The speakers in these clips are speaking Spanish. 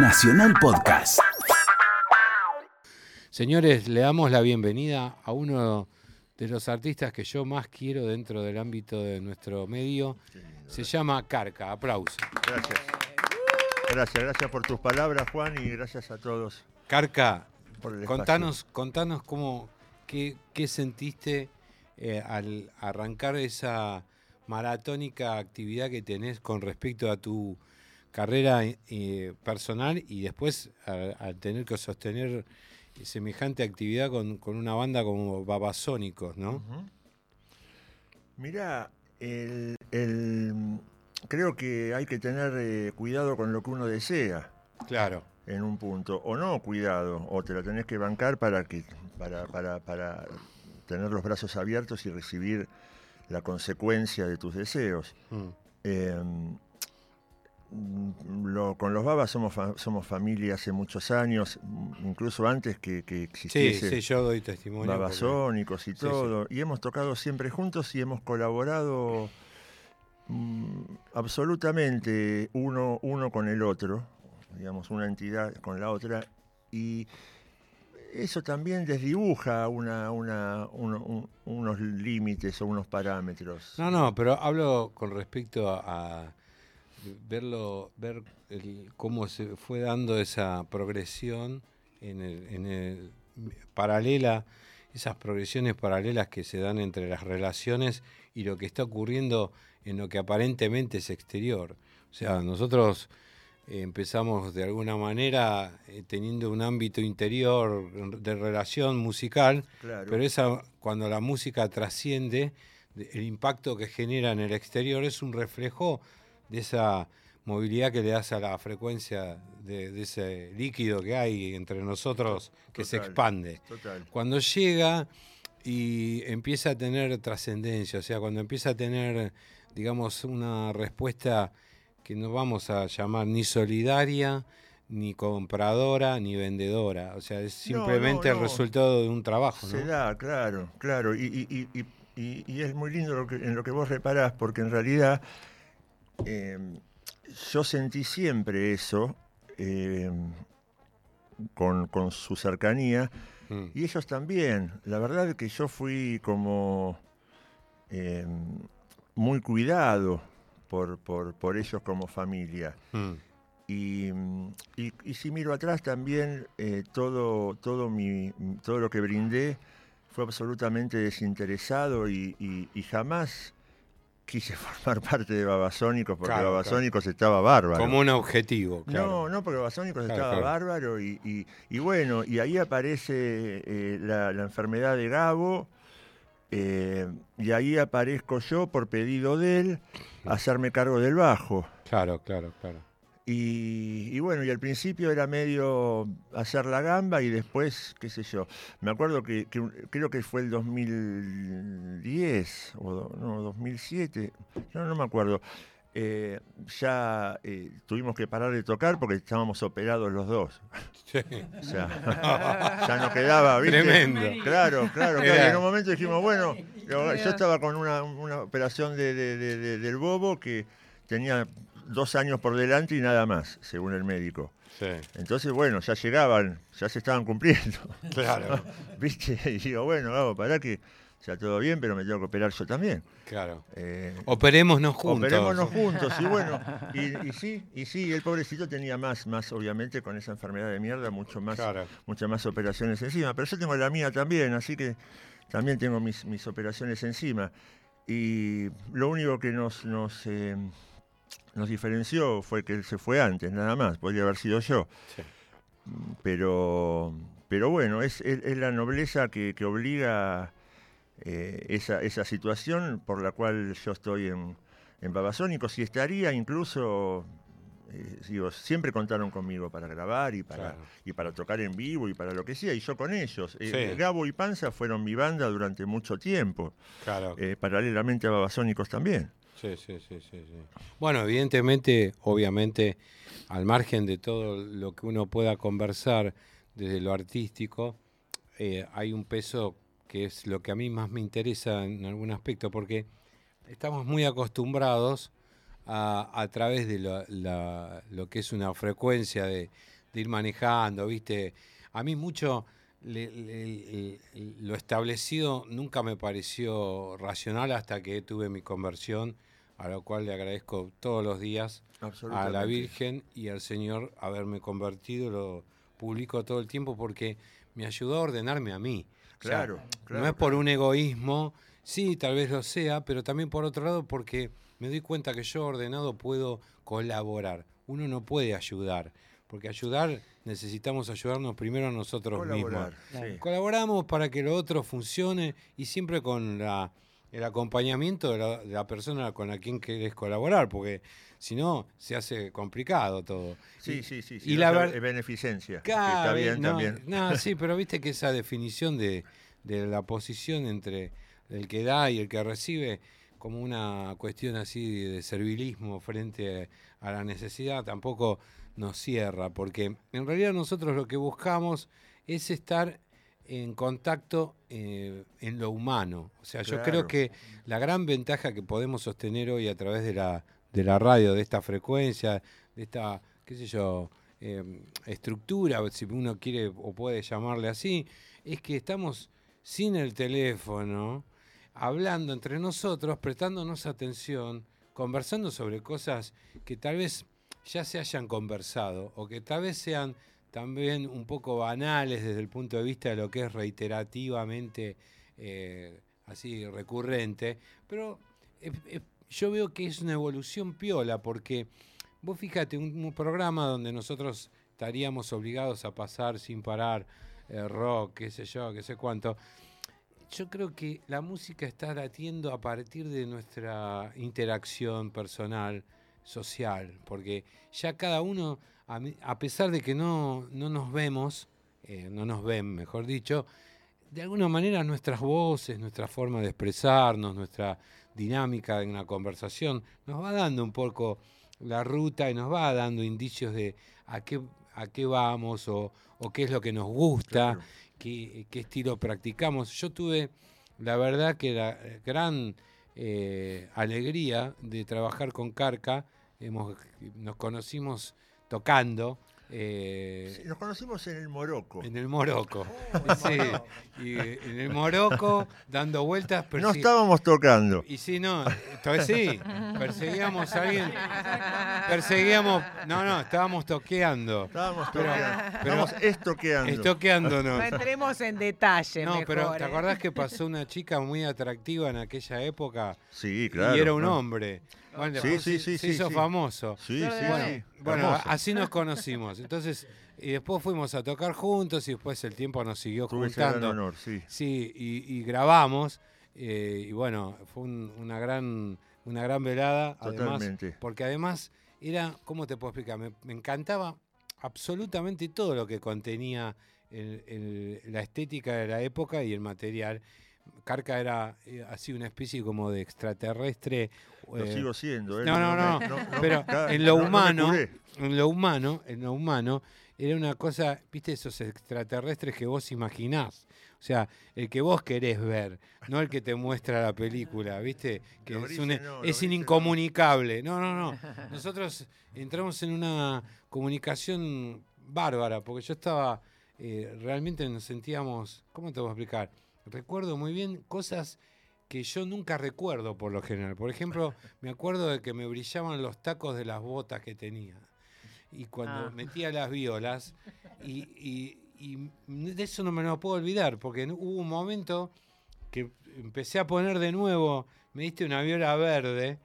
Nacional Podcast. Señores, le damos la bienvenida a uno de los artistas que yo más quiero dentro del ámbito de nuestro medio. Se llama Carca. Aplauso. Gracias. Gracias, gracias por tus palabras, Juan, y gracias a todos. Carca, por el contanos, contanos cómo, qué, qué sentiste eh, al arrancar esa maratónica actividad que tenés con respecto a tu carrera eh, personal y después al tener que sostener semejante actividad con, una banda como Babasónicos, ¿no? Mira, el, creo que hay que tener eh, cuidado con lo que uno desea. Claro. En un punto. O no cuidado, o te lo tenés que bancar para, que, para, para, para tener los brazos abiertos y recibir la consecuencia de tus deseos. Mm. Em, con los babas somos, somos familia hace muchos años, incluso antes que, que existiese. Sí, sí, yo doy testimonio. Babasónicos y todo. Y hemos tocado siempre juntos y hemos colaborado mm, absolutamente uno, uno con el otro, digamos, una entidad con la otra. Y eso también desdibuja una, una, unos límites o unos parámetros. No, no, pero hablo con respecto a verlo, ver cómo se fue dando esa progresión en el, paralela, esas progresiones paralelas que se dan entre las relaciones y lo que está ocurriendo en lo que aparentemente es exterior. O sea, nosotros eh, empezamos de alguna manera eh, teniendo un ámbito interior de relación musical, pero esa cuando la música trasciende, el impacto que genera en el exterior es un reflejo de esa movilidad que le das a la frecuencia de, ese líquido que hay entre nosotros que se expande. Cuando llega y empieza a tener trascendencia, o sea, cuando empieza a tener, digamos, una respuesta que no vamos a llamar ni solidaria, ni compradora, ni vendedora. O sea, es simplemente el resultado de un trabajo. Se da, claro, claro. Y, es muy lindo lo que, en lo que vos reparás, porque en realidad Em, yo sentí siempre eso em, con, su cercanía mm. y ellos también. La verdad es que yo fui como em, muy cuidado por, por, ellos como familia. Mm. Y, si miro atrás también, eh, todo, todo, mi, todo lo que brindé fue absolutamente desinteresado y, y jamás quise formar parte de Babasónicos porque Babasónicos estaba bárbaro. Como un objetivo, No, no, porque Babasónicos estaba bárbaro y, bueno, y ahí aparece eh, la, enfermedad de Gabo eh, y ahí aparezco yo por pedido de él a hacerme cargo del bajo. Claro, claro, claro. Y, bueno, y al principio era medio hacer la gamba y después, qué sé yo. Me acuerdo que, creo que fue el 2010 o no, 2007, no, no me acuerdo. Eh, ya eh, tuvimos que parar de tocar porque estábamos operados los dos. Sí. o sea, ya no quedaba, ¿viste? Tremendo. Claro, claro, claro. en un momento dijimos, bueno, yo estaba con una, operación del bobo que tenía dos años por delante y nada más, según el médico. Entonces, bueno, ya llegaban, ya se estaban cumpliendo. Claro. ¿Viste? Y digo, bueno, vamos, para que sea todo bien, pero me tengo que operar yo también. Claro. Eh, Operémonos juntos. Operémonos juntos, y bueno, y, sí, y sí, el pobrecito tenía más, más, obviamente, con esa enfermedad de mierda, mucho más, muchas más operaciones encima. Pero yo tengo la mía también, así que también tengo mis, mis operaciones encima. Y lo único que nos, nos eh, nos diferenció fue que él se fue antes, nada más, podría haber sido yo. Pero, pero bueno, es, la nobleza que, obliga eh, esa, esa, situación por la cual yo estoy en, en Babasónicos y estaría incluso, eh, digo, siempre contaron conmigo para grabar y para, y para tocar en vivo y para lo que sea, y yo con ellos. Eh, Gabo y Panza fueron mi banda durante mucho tiempo, claro. paralelamente a Babasónicos también. Sí, sí, sí, sí, Bueno, evidentemente, obviamente, al margen de todo lo que uno pueda conversar desde lo artístico, eh, hay un peso que es lo que a mí más me interesa en algún aspecto, porque estamos muy acostumbrados a, través de lo, que es una frecuencia de, ir manejando, ¿viste? A mí mucho lo establecido nunca me pareció racional hasta que tuve mi conversión, a lo cual le agradezco todos los días a la Virgen y al Señor haberme convertido, lo publico todo el tiempo porque me ayudó a ordenarme a mí. Claro, No es por un egoísmo, sí, tal vez lo sea, pero también por otro lado porque me doy cuenta que yo ordenado puedo colaborar. Uno no puede ayudar, porque ayudar necesitamos ayudarnos primero a nosotros mismos. Colaboramos para que lo otro funcione y siempre con la, el acompañamiento de la, persona con la quien querés colaborar, porque si no se hace complicado todo. Sí, sí, sí, y la beneficencia. está bien también. No, sí, pero viste que esa definición de, de la posición entre el que da y el que recibe como una cuestión así de servilismo frente a la necesidad tampoco nos cierra, porque en realidad nosotros lo que buscamos es estar en contacto eh, en lo humano. O sea, yo creo que la gran ventaja que podemos sostener hoy a través de la, de la radio, de esta frecuencia, de esta, qué sé yo, eh, estructura, si uno quiere o puede llamarle así, es que estamos sin el teléfono, hablando entre nosotros, prestándonos atención, conversando sobre cosas que tal vez ya se hayan conversado o que tal vez sean también un poco banales desde el punto de vista de lo que es reiterativamente eh, así recurrente, pero yo veo que es una evolución piola porque vos fíjate, un, programa donde nosotros estaríamos obligados a pasar sin parar eh, rock, qué sé yo, qué sé cuánto, yo creo que la música está latiendo a partir de nuestra interacción personal, social, porque ya cada uno, a, pesar de que no, no nos vemos, eh, no nos ven, mejor dicho, de alguna manera nuestras voces, nuestra forma de expresarnos, nuestra dinámica en la conversación, nos va dando un poco la ruta y nos va dando indicios de a qué, a qué vamos o, qué es lo que nos gusta qué, estilo practicamos. Yo tuve, la verdad, que la gran eh, alegría de trabajar con Carca. Hemos, nos conocimos tocando eh, nos conocimos en el Morocco. En el Morocco. Oh, sí, y en el Morocco, dando vueltas. No estábamos tocando. Y sí, no, sí, perseguíamos a alguien. Perseguíamos. No, no, estábamos toqueando. Estábamos toqueando. estábamos estoqueando. Estoqueándonos. No entremos en detalle. No, pero ¿te ¿eh? acordás que pasó una chica muy atractiva en aquella época? Sí, claro. Y era un hombre. Bueno, sí, sí, sí, se hizo famoso. Sí, sí, bueno, así nos conocimos. Entonces, y después fuimos a tocar juntos y después el tiempo nos siguió juntando. Honor, sí. Sí, y, grabamos. Eh, y bueno, fue una gran una gran velada. Totalmente. porque además era, ¿cómo te puedo explicar? Me, encantaba absolutamente todo lo que contenía la estética de la época y el material. Carca era eh, así una especie como de extraterrestre. Lo eh, sigo siendo, ¿eh? No, no, no. pero en lo humano, en lo humano, en lo humano, era una cosa, viste, esos extraterrestres que vos imaginás. O sea, el que vos querés ver, no el que te muestra la película, ¿viste? Que es, un, es incomunicable. No. no, no, Nosotros entramos en una comunicación bárbara, porque yo estaba, realmente nos sentíamos, ¿cómo te voy a explicar? Recuerdo muy bien cosas que yo nunca recuerdo por lo general. Por ejemplo, me acuerdo de que me brillaban los tacos de las botas que tenía. Y cuando ah. metía las violas, y, de eso no me lo puedo olvidar, porque hubo un momento que empecé a poner de nuevo, me diste una viola verde,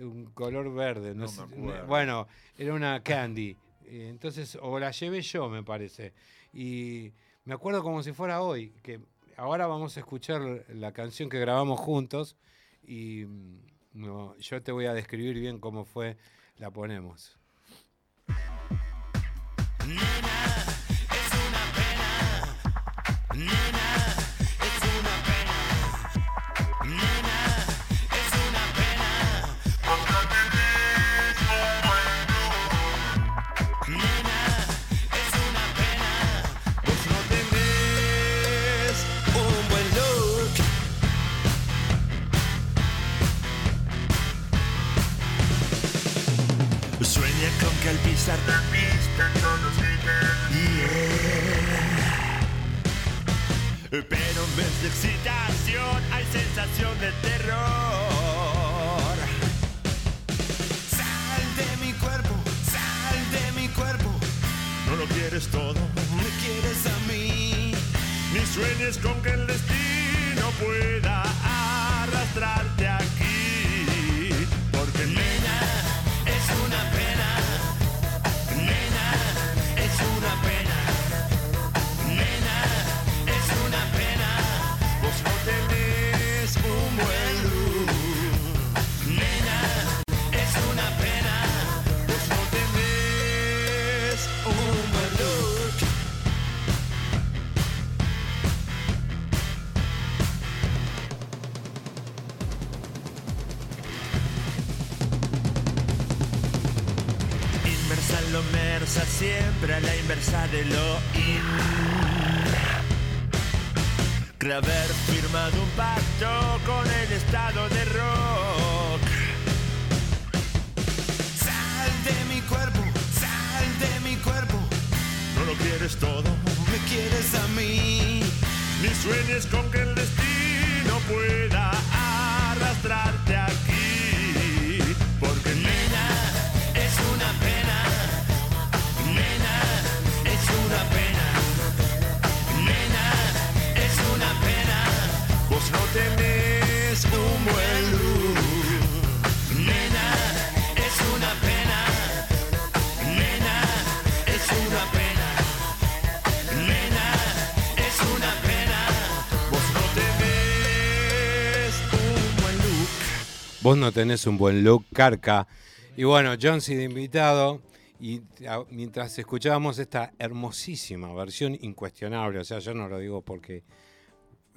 un color verde, no, bueno, era una candy. Entonces, o la llevé yo, me parece. Y me acuerdo como si fuera hoy, que ahora vamos a escuchar la canción que grabamos juntos y mm, yo te voy a describir bien cómo fue, la ponemos. Pista todos gritan yeah. Pero en vez de excitación hay sensación de terror. Sal de mi cuerpo, sal de mi cuerpo. No lo quieres todo, Me quieres a mí. ni sueñes con que el destino pueda arrastrarte aquí. Porque Nena, siempre a la inversa de lo in. Creo haber firmado un pacto con el estado de rock. Sal de mi cuerpo, sal de mi cuerpo. No lo quieres todo, Me quieres a mí. ni sueñes con que el destino pueda arrastrarte aquí. Vos no tenés un buen look. Vos no tenés un buen look, Carca. Y bueno, John de invitado. Y a- mientras escuchábamos esta hermosísima versión incuestionable, o sea, yo no lo digo porque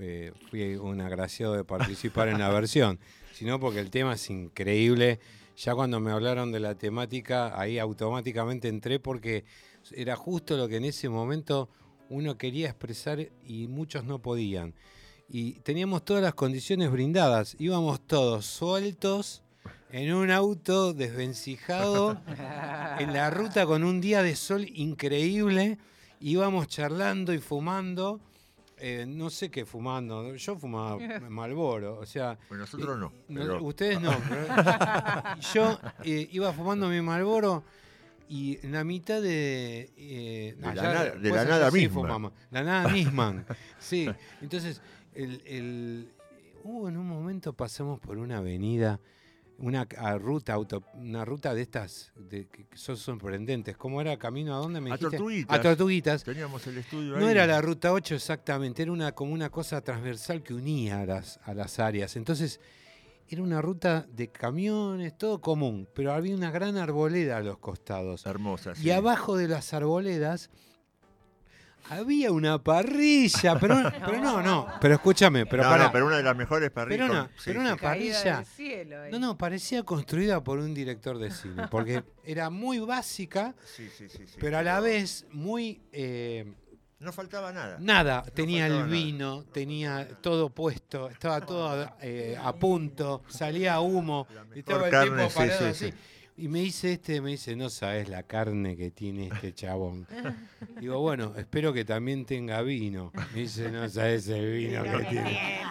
eh, fui un agraciado de participar en la versión, sino porque el tema es increíble. Ya cuando me hablaron de la temática, ahí automáticamente entré porque era justo lo que en ese momento uno quería expresar y muchos no podían. Y teníamos todas las condiciones brindadas. Íbamos todos sueltos en un auto desvencijado en la ruta con un día de sol increíble. Íbamos charlando y fumando. Eh, no sé qué fumando. Yo fumaba Malboro. O sea, Pues nosotros no. ustedes no. pero yo eh, iba fumando mi Malboro y en la mitad de. eh, De la nada- de la nada sí misma. fumamos. La nada misma. sí. Entonces, el, el- hubo en un momento pasamos por una avenida, una ruta auto, una ruta de estas de, que son sorprendentes. ¿Cómo era? ¿Camino a dónde me A dijiste? Tortuguitas. A Tortuguitas. Teníamos el estudio No ahí. era la ruta 8 exactamente, era una, como una cosa transversal que unía a las, a las áreas. Entonces, era una ruta de camiones, todo común, pero había una gran arboleda a los costados. Hermosa. Y sí. abajo de las arboledas había una parrilla, pero, pero no, no, pero escúchame, pero no, pará. no, pero una de las mejores parrillas. Pero una- sí, pero sí. una- Caída parrilla. cielo ahí. No, no, parecía construida por un director de cine, porque era muy básica, Sí, sí, sí, sí. pero a la vez muy... eh, No faltaba nada. Nada, tenía el nada. vino, tenía todo puesto, estaba todo eh, a punto, salía humo, La mejor estaba el sí, parado sí, así. Y me dice este, me dice, no sabes la carne que tiene este chabón. Digo, bueno, espero que también tenga vino. Me dice, no sabes el vino que tiene.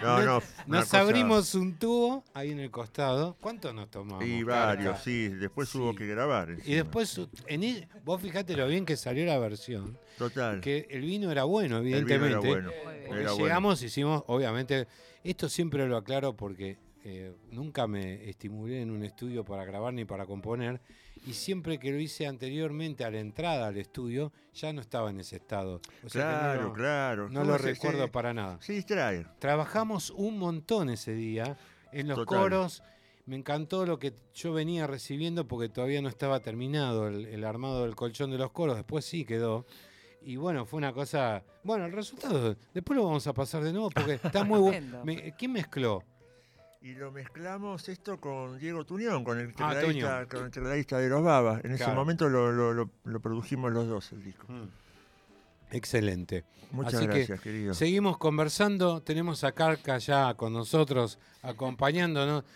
No, no. Nos cosa- abrimos un tubo ahí en el costado. ¿Cuánto nos tomamos? Y varios, sí. Después Sí. hubo que grabar. Y después, en el- vos fijate lo bien que salió la versión. Total. Que el vino era bueno, el vino evidentemente. era bueno. Era bueno. llegamos, hicimos, obviamente, esto siempre lo aclaro porque eh, nunca me estimulé en un estudio para grabar ni para componer, y siempre que lo hice anteriormente a la entrada al estudio, ya no estaba en ese estado. O sea que Claro, no claro. no ¿Cómo lo se- recuerdo se- para nada. Se distrae. Trabajamos un montón ese día en los Total. coros. Me encantó lo que yo venía recibiendo porque todavía no estaba terminado el, el armado del colchón de los coros. Después sí quedó. Y bueno, fue una cosa. Bueno, el resultado, después lo vamos a pasar de nuevo porque está muy bueno. ¿Quién mezcló? Y lo mezclamos esto con Diego Tuñón, con el Ah, tecladista, con el tecladista de los Babas. En ese momento lo, lo- lo- lo produjimos los dos, el disco. Excelente. Muchas Así que gracias, querido. Seguimos conversando. Tenemos a Carca ya con nosotros, acompañándonos.